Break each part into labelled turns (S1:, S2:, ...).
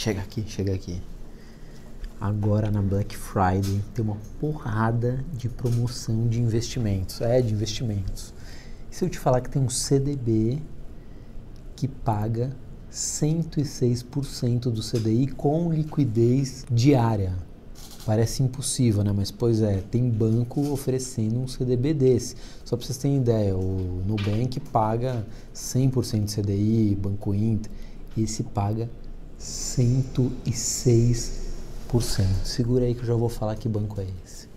S1: chega aqui, chega aqui. Agora na Black Friday tem uma porrada de promoção de investimentos. É, de investimentos. E se eu te falar que tem um CDB que paga 106% do CDI com liquidez diária. Parece impossível, né? Mas pois é, tem banco oferecendo um CDB desse. Só para vocês terem ideia, o Nubank paga 100% de CDI, Banco Inter, esse paga 106%. Segura aí que eu já vou falar que banco é esse.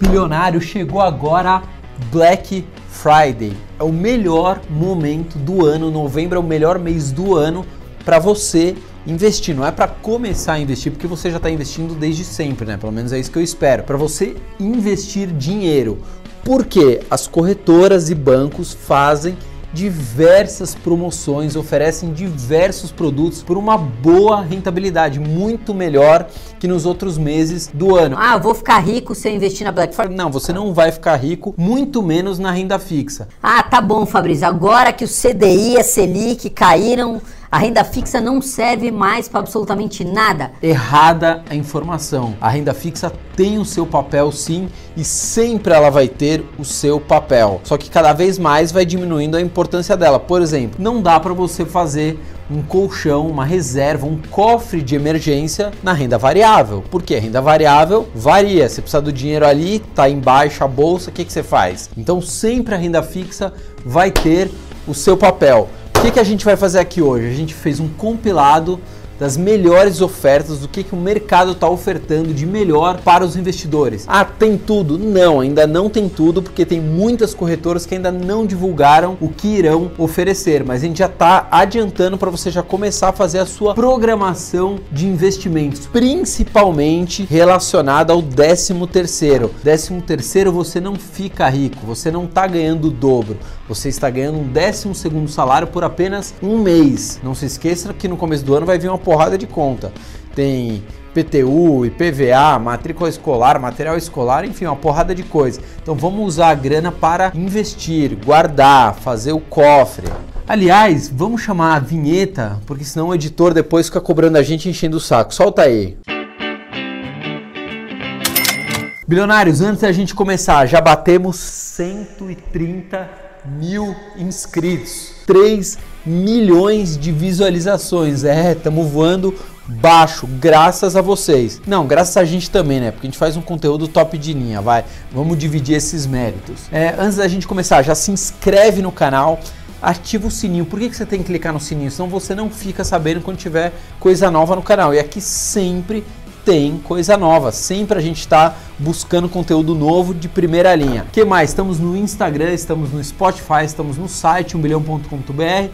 S1: Bilionário chegou agora Black Friday. É o melhor momento do ano, novembro é o melhor mês do ano para você investir. Não é para começar a investir, porque você já está investindo desde sempre, né? Pelo menos é isso que eu espero. Para você investir dinheiro. Porque as corretoras e bancos fazem diversas promoções, oferecem diversos produtos por uma boa rentabilidade, muito melhor que nos outros meses do ano.
S2: Ah, vou ficar rico se eu investir na Black Friday?
S1: Não, você não vai ficar rico, muito menos na renda fixa.
S2: Ah, tá bom, Fabrício. Agora que o CDI e a Selic caíram a renda fixa não serve mais para absolutamente nada.
S1: Errada a informação. A renda fixa tem o seu papel sim e sempre ela vai ter o seu papel. Só que cada vez mais vai diminuindo a importância dela. Por exemplo, não dá para você fazer um colchão, uma reserva, um cofre de emergência na renda variável. Porque a renda variável varia. Você precisa do dinheiro ali, tá em baixa a bolsa, o que, que você faz? Então sempre a renda fixa vai ter o seu papel. O que, que a gente vai fazer aqui hoje? A gente fez um compilado das melhores ofertas, do que, que o mercado está ofertando de melhor para os investidores. Ah, tem tudo? Não, ainda não tem tudo, porque tem muitas corretoras que ainda não divulgaram o que irão oferecer, mas a gente já está adiantando para você já começar a fazer a sua programação de investimentos, principalmente relacionada ao 13 terceiro. 13 terceiro você não fica rico, você não está ganhando o dobro, você está ganhando um 12 segundo salário por apenas um mês. Não se esqueça que no começo do ano vai vir uma porrada de conta. Tem PTU, IPVA, matrícula escolar, material escolar, enfim, uma porrada de coisa. Então vamos usar a grana para investir, guardar, fazer o cofre. Aliás, vamos chamar a vinheta, porque senão o editor depois fica cobrando a gente enchendo o saco. Solta aí. Bilionários, antes da gente começar, já batemos 130 mil inscritos. 3 milhões de visualizações. É, estamos voando baixo, graças a vocês. Não, graças a gente também, né? Porque a gente faz um conteúdo top de linha, vai. Vamos dividir esses méritos. É, antes da gente começar, já se inscreve no canal, ativa o sininho. Por que, que você tem que clicar no sininho? Senão você não fica sabendo quando tiver coisa nova no canal. E aqui sempre tem coisa nova. Sempre a gente está buscando conteúdo novo de primeira linha. O que mais? Estamos no Instagram, estamos no Spotify, estamos no site 1bilhão.com.br,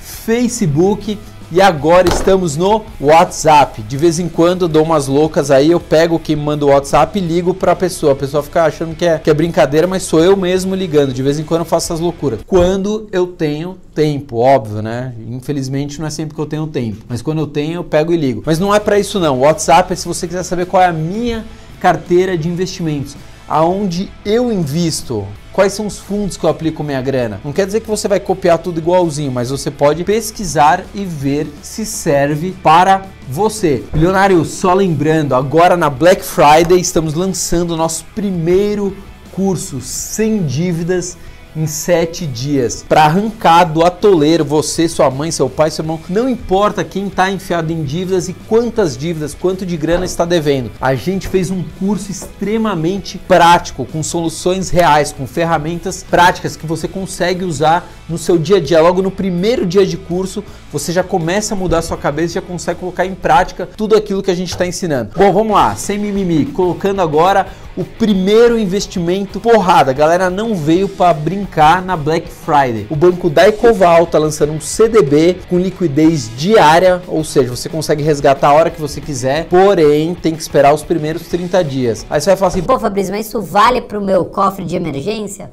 S1: Facebook e agora estamos no WhatsApp. De vez em quando dou umas loucas aí, eu pego quem manda o WhatsApp e ligo para a pessoa. A pessoa fica achando que é, que é brincadeira, mas sou eu mesmo ligando. De vez em quando eu faço essas loucuras. Quando eu tenho tempo, óbvio, né? Infelizmente não é sempre que eu tenho tempo, mas quando eu tenho eu pego e ligo. Mas não é para isso não. O WhatsApp é se você quiser saber qual é a minha carteira de investimentos, aonde eu invisto quais são os fundos que eu aplico minha grana. Não quer dizer que você vai copiar tudo igualzinho, mas você pode pesquisar e ver se serve para você. Milionário, só lembrando, agora na Black Friday estamos lançando o nosso primeiro curso sem dívidas em sete dias para arrancar do atoleiro você, sua mãe, seu pai, seu irmão. Não importa quem está enfiado em dívidas e quantas dívidas, quanto de grana está devendo. A gente fez um curso extremamente prático, com soluções reais, com ferramentas práticas que você consegue usar no seu dia a dia. Logo no primeiro dia de curso, você já começa a mudar sua cabeça e já consegue colocar em prática tudo aquilo que a gente está ensinando. Bom, vamos lá, sem mimimi, colocando agora o primeiro investimento porrada. A galera não veio para brincar na Black Friday. O banco Daicoval está lançando um CDB com liquidez diária, ou seja, você consegue resgatar a hora que você quiser, porém tem que esperar os primeiros 30 dias. Aí você vai falar assim:
S2: pô, Fabrício, mas isso vale para o meu cofre de emergência?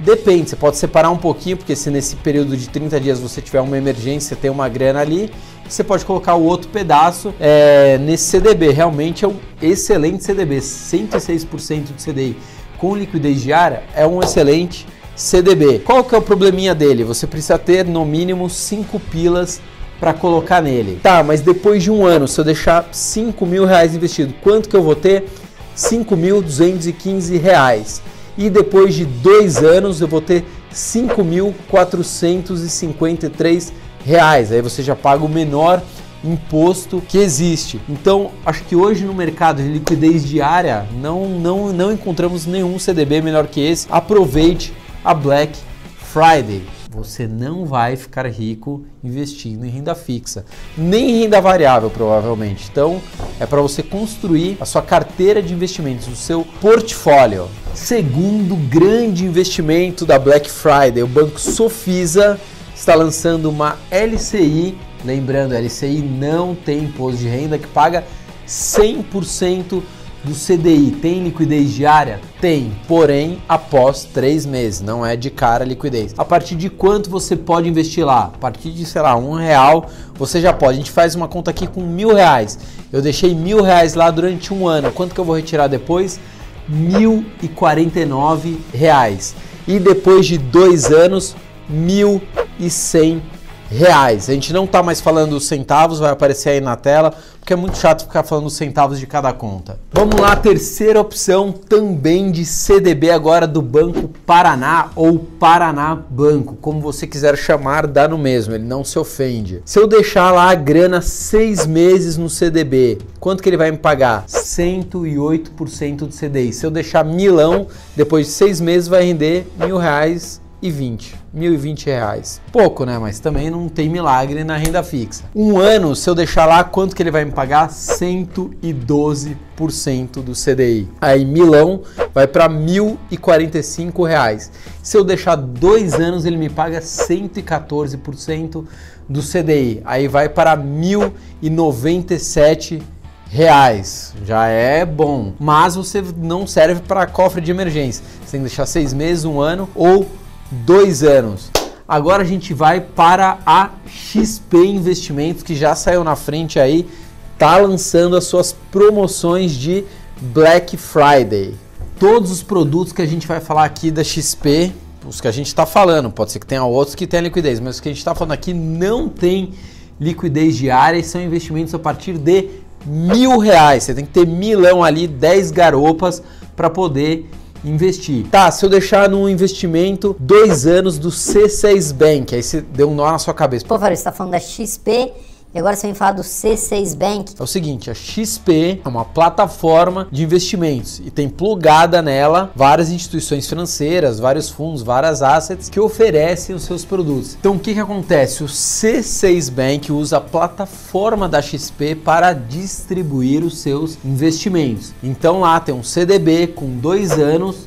S1: Depende, você pode separar um pouquinho, porque se nesse período de 30 dias você tiver uma emergência, tem uma grana ali, você pode colocar o outro pedaço é, nesse CDB. Realmente é um excelente CDB, 106% de CDI com liquidez diária é um excelente CDB. Qual que é o probleminha dele? Você precisa ter no mínimo 5 pilas para colocar nele. Tá, mas depois de um ano, se eu deixar 5 mil reais investido, quanto que eu vou ter? 5.215 reais. E depois de dois anos eu vou ter 5.453 reais. Aí você já paga o menor imposto que existe. Então, acho que hoje no mercado de liquidez diária não, não, não encontramos nenhum CDB melhor que esse. Aproveite a Black Friday. Você não vai ficar rico investindo em renda fixa, nem em renda variável, provavelmente. Então, é para você construir a sua carteira de investimentos, o seu portfólio. Segundo grande investimento da Black Friday, o Banco Sofisa está lançando uma LCI. Lembrando, a LCI não tem imposto de renda que paga 100% do CDI tem liquidez diária? Tem, porém após três meses, não é de cara a liquidez. A partir de quanto você pode investir lá? A partir de, sei lá, um real você já pode. A gente faz uma conta aqui com mil reais. Eu deixei mil reais lá durante um ano. Quanto que eu vou retirar depois? Mil e quarenta e nove reais. E depois de dois anos, mil e cem reais. A gente não está mais falando centavos, vai aparecer aí na tela, porque é muito chato ficar falando centavos de cada conta. Vamos lá, terceira opção também de CDB agora do Banco Paraná ou Paraná Banco, como você quiser chamar, dá no mesmo, ele não se ofende. Se eu deixar lá a grana seis meses no CDB, quanto que ele vai me pagar? 108% do CDI. Se eu deixar milão, depois de seis meses vai render mil reais e 20, mil e vinte reais. Pouco, né? Mas também não tem milagre na renda fixa. Um ano, se eu deixar lá, quanto que ele vai me pagar? 112% do CDI. Aí Milão vai para mil e quarenta e cinco reais. Se eu deixar dois anos, ele me paga 114% do CDI. Aí vai para mil e noventa e sete reais. Já é bom. Mas você não serve para cofre de emergência. Você tem que deixar seis meses, um ano ou dois anos. Agora a gente vai para a XP Investimentos, que já saiu na frente aí, tá lançando as suas promoções de Black Friday. Todos os produtos que a gente vai falar aqui da XP, os que a gente está falando, pode ser que tenha outros que tenham liquidez, mas os que a gente está falando aqui não tem liquidez diária e são investimentos a partir de mil reais. Você tem que ter milão ali, 10 garopas para poder investir. Tá, se eu deixar no investimento dois anos do C6 Bank, aí você deu um nó na sua cabeça.
S2: Pô, Fábio, você tá falando da XP e agora você vem falar do C6 Bank.
S1: É o seguinte, a XP é uma plataforma de investimentos e tem plugada nela várias instituições financeiras, vários fundos, várias assets que oferecem os seus produtos. Então o que, que acontece? O C6 Bank usa a plataforma da XP para distribuir os seus investimentos. Então lá tem um CDB com dois anos,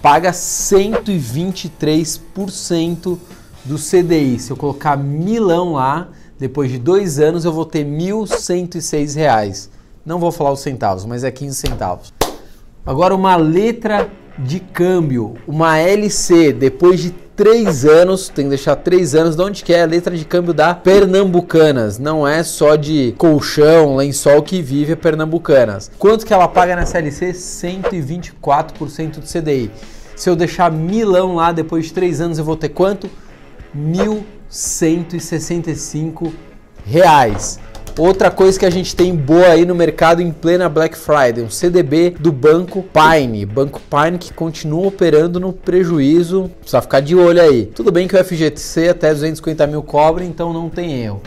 S1: paga 123% do CDI. Se eu colocar milão lá, depois de dois anos eu vou ter R$ 1.106. Não vou falar os centavos, mas é 15 centavos. Agora uma letra de câmbio, uma LC, depois de três anos, tem que deixar três anos, de onde que é a letra de câmbio da Pernambucanas, não é só de colchão, lençol que vive a Pernambucanas. Quanto que ela paga nessa LC? 124% do CDI. Se eu deixar milão lá, depois de três anos eu vou ter quanto? Mil 165 reais. Outra coisa que a gente tem boa aí no mercado em plena Black Friday, um CDB do Banco Pine. Banco Pine que continua operando no prejuízo, precisa ficar de olho aí. Tudo bem que o FGTC até 250 mil cobre, então não tem erro.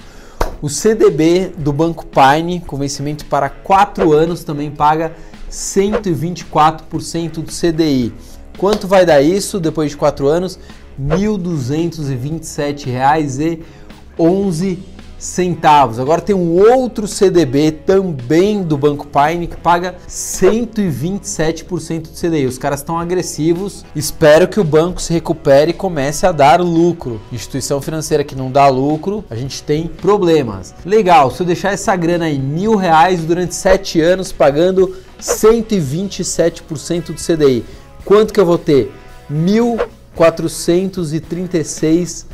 S1: O CDB do Banco Pine, com vencimento para 4 anos, também paga 124% do CDI. Quanto vai dar isso depois de 4 anos? R$ 1.227,11 centavos. Agora tem um outro CDB também do Banco Pine que paga 127% do CDI. Os caras estão agressivos. Espero que o banco se recupere e comece a dar lucro. Instituição financeira que não dá lucro, a gente tem problemas. Legal, se eu deixar essa grana em mil reais durante sete anos pagando 127% do CDI, quanto que eu vou ter? Mil 436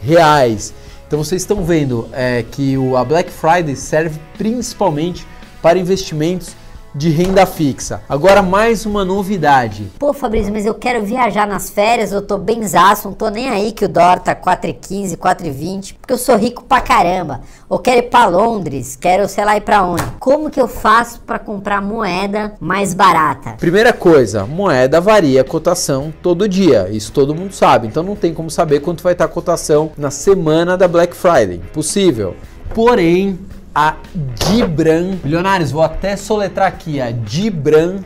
S1: reais. Então vocês estão vendo é, que o, a Black Friday serve principalmente para investimentos de renda fixa. Agora mais uma novidade.
S2: Pô, Fabrício, mas eu quero viajar nas férias, eu tô benzaço, não tô nem aí que o dólar tá 4,15, 4,20, porque eu sou rico pra caramba. Ou quero ir pra Londres, quero, sei lá, ir pra onde. Como que eu faço para comprar moeda mais barata?
S1: Primeira coisa, moeda varia a cotação todo dia, isso todo mundo sabe, então não tem como saber quanto vai estar a cotação na semana da Black Friday, impossível. Porém, a Dibran. Milionários, vou até soletrar aqui a Dibran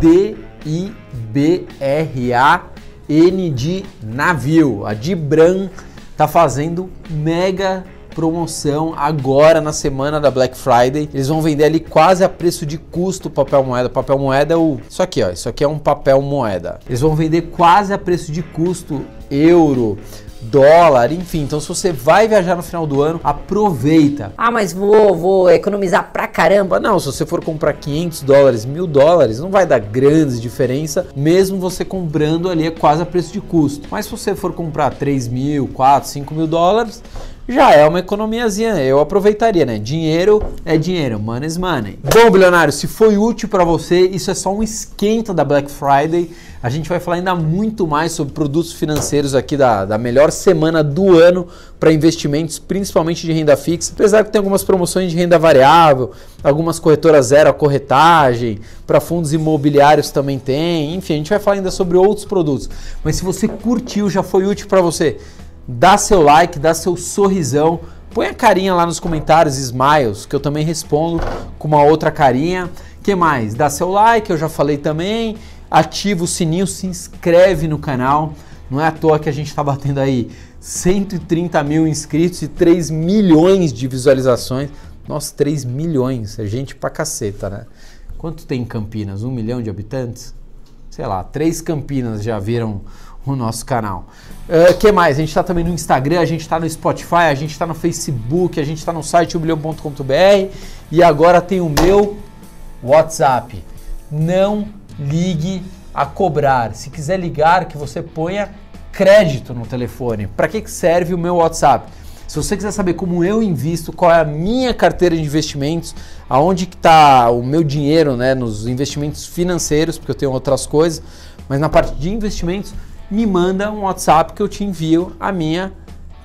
S1: D-I-B-R-A-N de navio. A Dibran tá fazendo mega promoção agora na semana da Black Friday. Eles vão vender ali quase a preço de custo papel moeda. Papel moeda é o. Isso aqui, ó. Isso aqui é um papel moeda. Eles vão vender quase a preço de custo euro dólar, enfim. Então, se você vai viajar no final do ano, aproveita.
S2: Ah, mas vou, vou economizar pra caramba.
S1: Não, se você for comprar 500 dólares, mil dólares, não vai dar grandes diferença, mesmo você comprando ali é quase a preço de custo. Mas se você for comprar 3 mil, 4, 5 mil dólares, já é uma economiazinha. Eu aproveitaria, né? Dinheiro é dinheiro, money is money. Bom, bilionário, se foi útil para você, isso é só um esquenta da Black Friday. A gente vai falar ainda muito mais sobre produtos financeiros aqui da, da melhor semana do ano para investimentos, principalmente de renda fixa. Apesar que tem algumas promoções de renda variável, algumas corretoras zero a corretagem, para fundos imobiliários também tem. Enfim, a gente vai falar ainda sobre outros produtos. Mas se você curtiu, já foi útil para você dá seu like, dá seu sorrisão, põe a carinha lá nos comentários, smiles, que eu também respondo com uma outra carinha. que mais? Dá seu like, eu já falei também, ativa o sininho, se inscreve no canal. Não é à toa que a gente está batendo aí 130 mil inscritos e 3 milhões de visualizações. Nossa, 3 milhões, é gente pra caceta, né? Quanto tem em Campinas? Um milhão de habitantes? Sei lá, três Campinas já viram o nosso canal. O uh, que mais? A gente está também no Instagram, a gente está no Spotify, a gente está no Facebook, a gente está no site umilhão.com.br e agora tem o meu WhatsApp. Não ligue a cobrar. Se quiser ligar, que você ponha crédito no telefone. Para que serve o meu WhatsApp? Se você quiser saber como eu invisto, qual é a minha carteira de investimentos, aonde está o meu dinheiro, né, nos investimentos financeiros, porque eu tenho outras coisas, mas na parte de investimentos, me manda um WhatsApp que eu te envio a minha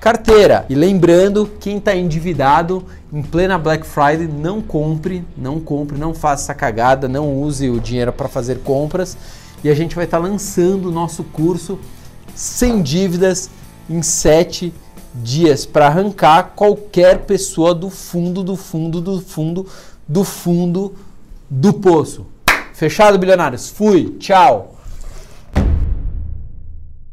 S1: carteira. E lembrando, quem está endividado em plena Black Friday, não compre, não compre, não faça essa cagada, não use o dinheiro para fazer compras. E a gente vai estar tá lançando o nosso curso sem dívidas em 7 dias para arrancar qualquer pessoa do fundo, do fundo, do fundo, do fundo do poço. Fechado, bilionários? Fui, tchau!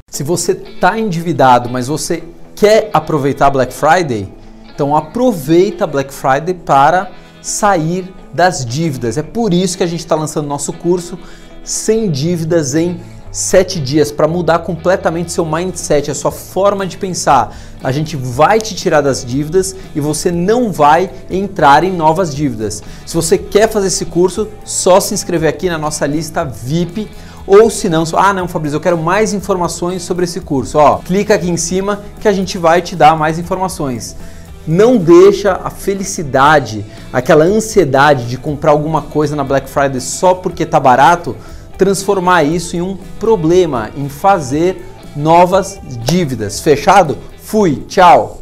S1: Se você está endividado, mas você quer aproveitar Black Friday, então aproveita Black Friday para sair das dívidas. É por isso que a gente está lançando nosso curso sem dívidas em 7 dias para mudar completamente seu mindset, a sua forma de pensar. A gente vai te tirar das dívidas e você não vai entrar em novas dívidas. Se você quer fazer esse curso, só se inscrever aqui na nossa lista VIP ou se não, ah não, Fabrício, eu quero mais informações sobre esse curso. Ó, clica aqui em cima que a gente vai te dar mais informações. Não deixa a felicidade, aquela ansiedade de comprar alguma coisa na Black Friday só porque tá barato, transformar isso em um problema, em fazer novas dívidas. Fechado? Fui, tchau.